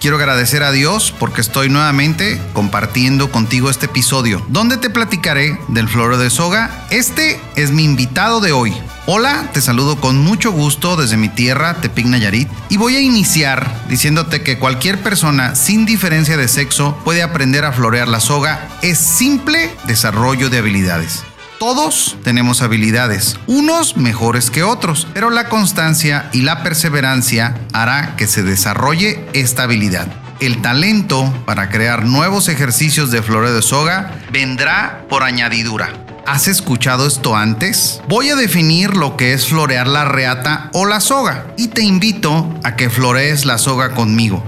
quiero agradecer a Dios porque estoy nuevamente compartiendo contigo este episodio, donde te platicaré del floreo de soga. Este es mi invitado de hoy. Hola, te saludo con mucho gusto desde mi tierra, Tepic Nayarit, y voy a iniciar diciéndote que cualquier persona sin diferencia de sexo puede aprender a florear la soga. Es simple desarrollo de habilidades. Todos tenemos habilidades, unos mejores que otros, pero la constancia y la perseverancia hará que se desarrolle esta habilidad. El talento para crear nuevos ejercicios de floreo de soga vendrá por añadidura. ¿Has escuchado esto antes? Voy a definir lo que es florear la reata o la soga y te invito a que florees la soga conmigo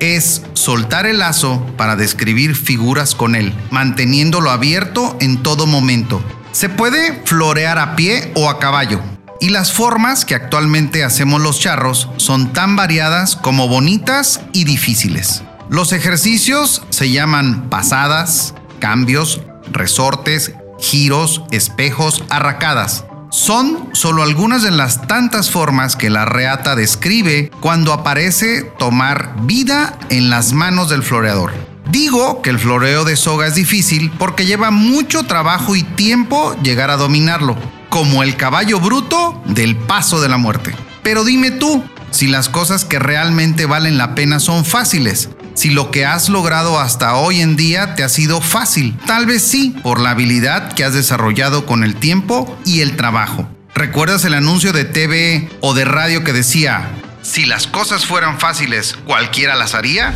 es soltar el lazo para describir figuras con él, manteniéndolo abierto en todo momento. Se puede florear a pie o a caballo. Y las formas que actualmente hacemos los charros son tan variadas como bonitas y difíciles. Los ejercicios se llaman pasadas, cambios, resortes, giros, espejos, arracadas. Son solo algunas de las tantas formas que la reata describe cuando aparece tomar vida en las manos del floreador. Digo que el floreo de soga es difícil porque lleva mucho trabajo y tiempo llegar a dominarlo, como el caballo bruto del paso de la muerte. Pero dime tú, si las cosas que realmente valen la pena son fáciles, si lo que has logrado hasta hoy en día te ha sido fácil. Tal vez sí, por la habilidad que has desarrollado con el tiempo y el trabajo. ¿Recuerdas el anuncio de TV o de radio que decía, si las cosas fueran fáciles, cualquiera las haría?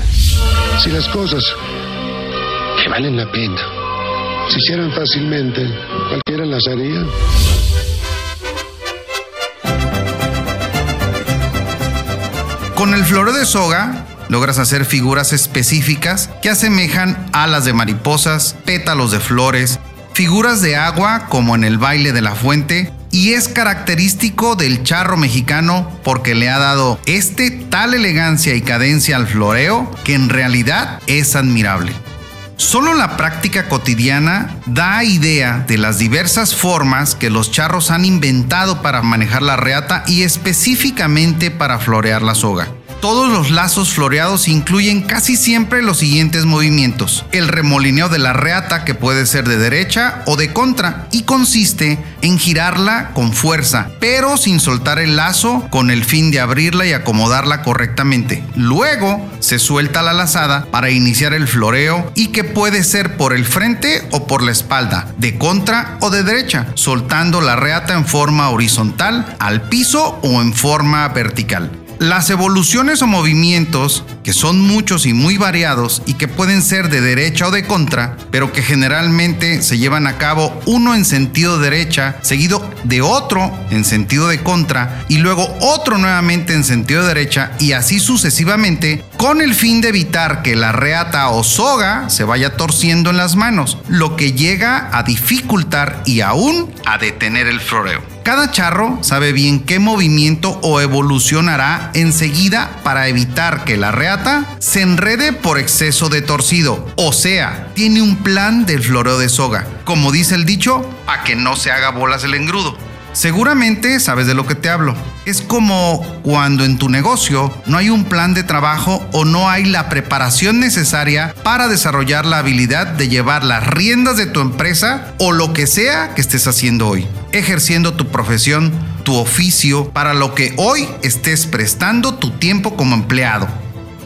Si las cosas que valen la pena se hicieran fácilmente, cualquiera las haría. Con el floreo de soga logras hacer figuras específicas que asemejan alas de mariposas, pétalos de flores, figuras de agua como en el baile de la fuente y es característico del charro mexicano porque le ha dado este tal elegancia y cadencia al floreo que en realidad es admirable. Solo la práctica cotidiana da idea de las diversas formas que los charros han inventado para manejar la reata y específicamente para florear la soga. Todos los lazos floreados incluyen casi siempre los siguientes movimientos. El remolineo de la reata que puede ser de derecha o de contra y consiste en girarla con fuerza, pero sin soltar el lazo con el fin de abrirla y acomodarla correctamente. Luego se suelta la lazada para iniciar el floreo y que puede ser por el frente o por la espalda, de contra o de derecha, soltando la reata en forma horizontal al piso o en forma vertical. Las evoluciones o movimientos, que son muchos y muy variados y que pueden ser de derecha o de contra, pero que generalmente se llevan a cabo uno en sentido derecha, seguido de otro en sentido de contra y luego otro nuevamente en sentido derecha y así sucesivamente, con el fin de evitar que la reata o soga se vaya torciendo en las manos, lo que llega a dificultar y aún a detener el floreo. Cada charro sabe bien qué movimiento o evolución hará enseguida para evitar que la reata se enrede por exceso de torcido. O sea, tiene un plan del floreo de soga. Como dice el dicho, para que no se haga bolas el engrudo. Seguramente sabes de lo que te hablo. Es como cuando en tu negocio no hay un plan de trabajo o no hay la preparación necesaria para desarrollar la habilidad de llevar las riendas de tu empresa o lo que sea que estés haciendo hoy, ejerciendo tu profesión, tu oficio, para lo que hoy estés prestando tu tiempo como empleado.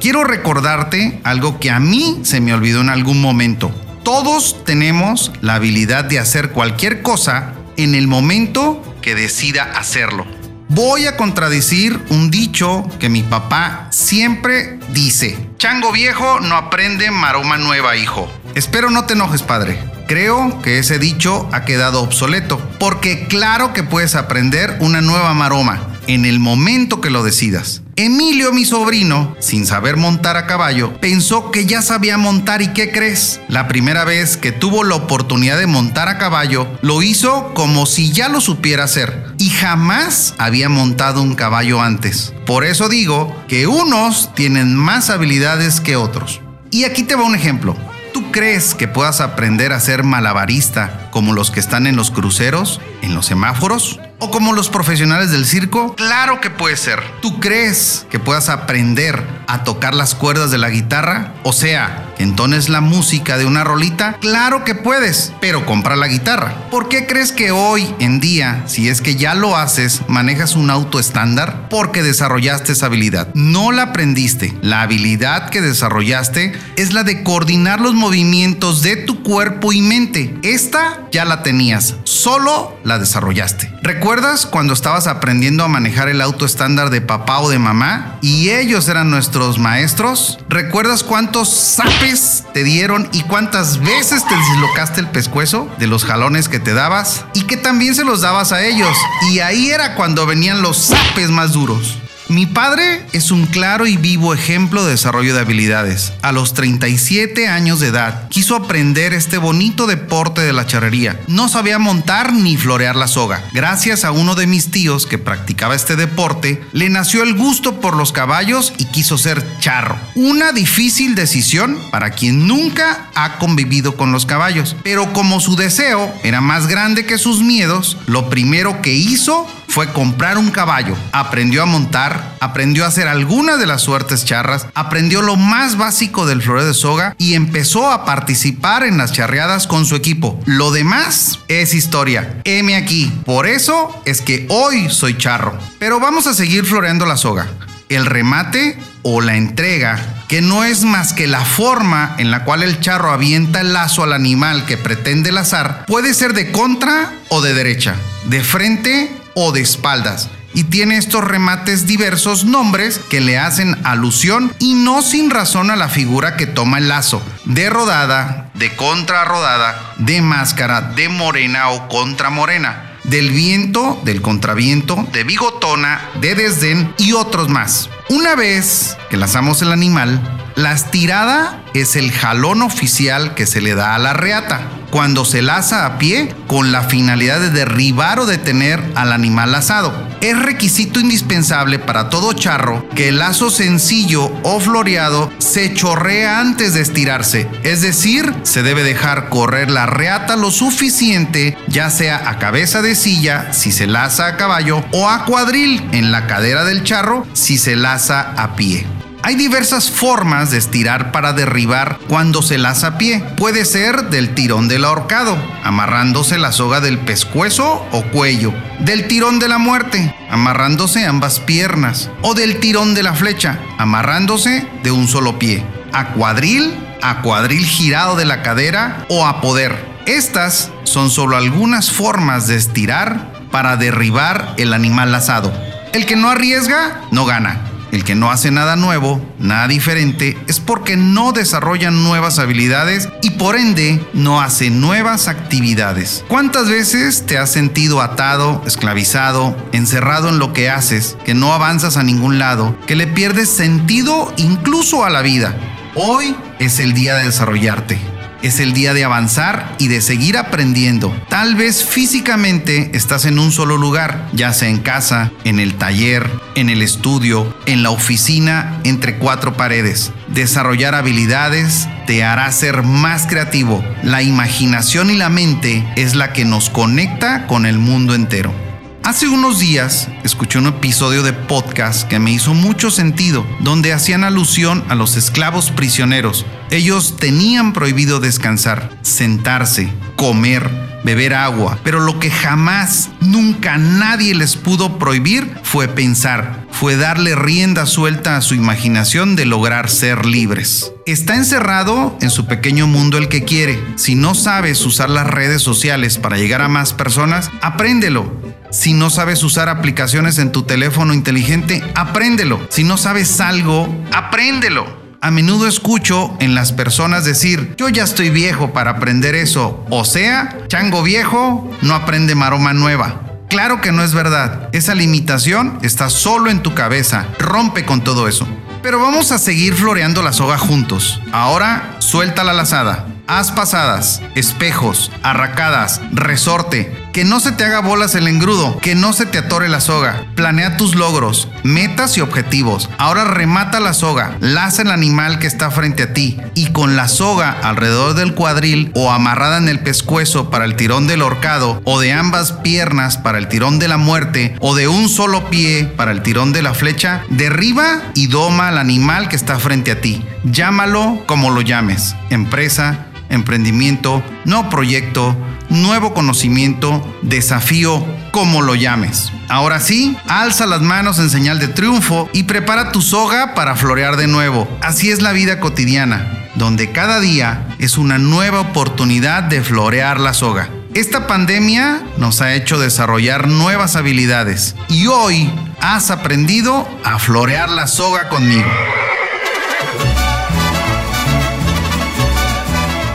Quiero recordarte algo que a mí se me olvidó en algún momento. Todos tenemos la habilidad de hacer cualquier cosa en el momento que decida hacerlo. Voy a contradecir un dicho que mi papá siempre dice. Chango viejo no aprende maroma nueva, hijo. Espero no te enojes, padre. Creo que ese dicho ha quedado obsoleto, porque claro que puedes aprender una nueva maroma en el momento que lo decidas. Emilio, mi sobrino, sin saber montar a caballo, pensó que ya sabía montar y ¿qué crees? La primera vez que tuvo la oportunidad de montar a caballo, lo hizo como si ya lo supiera hacer y jamás había montado un caballo antes. Por eso digo que unos tienen más habilidades que otros. Y aquí te va un ejemplo. ¿Tú crees que puedas aprender a ser malabarista como los que están en los cruceros, en los semáforos? ¿O como los profesionales del circo? Claro que puede ser. ¿Tú crees que puedas aprender a tocar las cuerdas de la guitarra? O sea, entones la música de una rolita? Claro que puedes, pero compra la guitarra. ¿Por qué crees que hoy en día, si es que ya lo haces, manejas un auto estándar? Porque desarrollaste esa habilidad. No la aprendiste. La habilidad que desarrollaste es la de coordinar los movimientos de tu cuerpo y mente. Esta ya la tenías, solo la desarrollaste. ¿Recuerdas cuando estabas aprendiendo a manejar el auto estándar de papá o de mamá y ellos eran nuestros maestros? ¿Recuerdas cuántos zapes te dieron y cuántas veces te dislocaste el pescuezo de los jalones que te dabas y que también se los dabas a ellos? Y ahí era cuando venían los zapes más duros. Mi padre es un claro y vivo ejemplo de desarrollo de habilidades. A los 37 años de edad, quiso aprender este bonito deporte de la charrería. No sabía montar ni florear la soga. Gracias a uno de mis tíos que practicaba este deporte, le nació el gusto por los caballos y quiso ser charro. Una difícil decisión para quien nunca ha convivido con los caballos. Pero como su deseo era más grande que sus miedos, lo primero que hizo fue comprar un caballo, aprendió a montar, aprendió a hacer algunas de las suertes charras, aprendió lo más básico del floreo de soga y empezó a participar en las charreadas con su equipo. Lo demás es historia. M aquí. Por eso es que hoy soy charro. Pero vamos a seguir floreando la soga. El remate o la entrega que no es más que la forma en la cual el charro avienta el lazo al animal que pretende lazar, puede ser de contra o de derecha, de frente o de espaldas. Y tiene estos remates diversos nombres que le hacen alusión y no sin razón a la figura que toma el lazo, de rodada, de contrarrodada, de máscara, de morena o contramorena, del viento, del contraviento, de bigotona, de desdén y otros más. Una vez que lazamos el animal, la estirada es el jalón oficial que se le da a la reata cuando se laza a pie con la finalidad de derribar o detener al animal lazado. Es requisito indispensable para todo charro que el lazo sencillo o floreado se chorrea antes de estirarse, es decir, se debe dejar correr la reata lo suficiente, ya sea a cabeza de silla si se laza a caballo o a cuadril en la cadera del charro si se laza a pie. Hay diversas formas de estirar para derribar cuando se laza a pie. Puede ser del tirón del ahorcado, amarrándose la soga del pescuezo o cuello, del tirón de la muerte, amarrándose ambas piernas, o del tirón de la flecha, amarrándose de un solo pie, a cuadril, a cuadril girado de la cadera o a poder. Estas son solo algunas formas de estirar para derribar el animal lazado. El que no arriesga, no gana. El que no hace nada nuevo, nada diferente, es porque no desarrolla nuevas habilidades y por ende no hace nuevas actividades. ¿Cuántas veces te has sentido atado, esclavizado, encerrado en lo que haces, que no avanzas a ningún lado, que le pierdes sentido incluso a la vida? Hoy es el día de desarrollarte. Es el día de avanzar y de seguir aprendiendo. Tal vez físicamente estás en un solo lugar, ya sea en casa, en el taller, en el estudio, en la oficina, entre cuatro paredes. Desarrollar habilidades te hará ser más creativo. La imaginación y la mente es la que nos conecta con el mundo entero. Hace unos días escuché un episodio de podcast que me hizo mucho sentido, donde hacían alusión a los esclavos prisioneros. Ellos tenían prohibido descansar, sentarse, comer, beber agua, pero lo que jamás, nunca nadie les pudo prohibir fue pensar, fue darle rienda suelta a su imaginación de lograr ser libres. Está encerrado en su pequeño mundo el que quiere. Si no sabes usar las redes sociales para llegar a más personas, apréndelo. Si no sabes usar aplicaciones en tu teléfono inteligente, apréndelo. Si no sabes algo, apréndelo. A menudo escucho en las personas decir, yo ya estoy viejo para aprender eso. O sea, chango viejo no aprende maroma nueva. Claro que no es verdad. Esa limitación está solo en tu cabeza. Rompe con todo eso. Pero vamos a seguir floreando la soga juntos. Ahora suelta la lazada. Haz pasadas, espejos, arracadas, resorte, que no se te haga bolas el engrudo, que no se te atore la soga. Planea tus logros, metas y objetivos. Ahora remata la soga, laza el animal que está frente a ti y con la soga alrededor del cuadril o amarrada en el pescuezo para el tirón del horcado o de ambas piernas para el tirón de la muerte o de un solo pie para el tirón de la flecha, derriba y doma al animal que está frente a ti. Llámalo como lo llames, empresa, emprendimiento, no proyecto, nuevo conocimiento, desafío, como lo llames. Ahora sí, alza las manos en señal de triunfo y prepara tu soga para florear de nuevo. Así es la vida cotidiana, donde cada día es una nueva oportunidad de florear la soga. Esta pandemia nos ha hecho desarrollar nuevas habilidades y hoy has aprendido a florear la soga conmigo.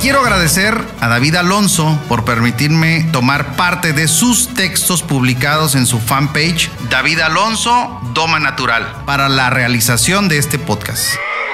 Quiero agradecer a David Alonso por permitirme tomar parte de sus textos publicados en su fanpage David Alonso Doma Natural para la realización de este podcast.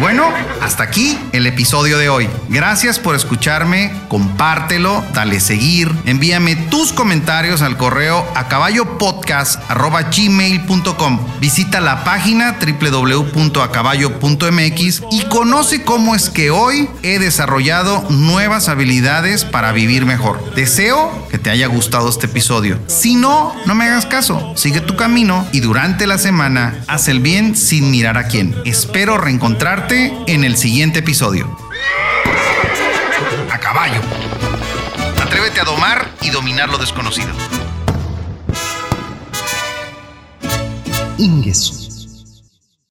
Bueno, hasta aquí el episodio de hoy. Gracias por escucharme, compártelo, dale seguir, envíame tus comentarios al correo a caballopodcast.gmail.com. Visita la página www.acaballo.mx y conoce cómo es que hoy he desarrollado nuevas habilidades para vivir mejor. Deseo que te haya gustado este episodio. Si no, no me hagas caso, sigue tu camino y durante la semana haz el bien sin mirar a quién. Espero reencontrar en el siguiente episodio. A caballo. Atrévete a domar y dominar lo desconocido. Ingesu.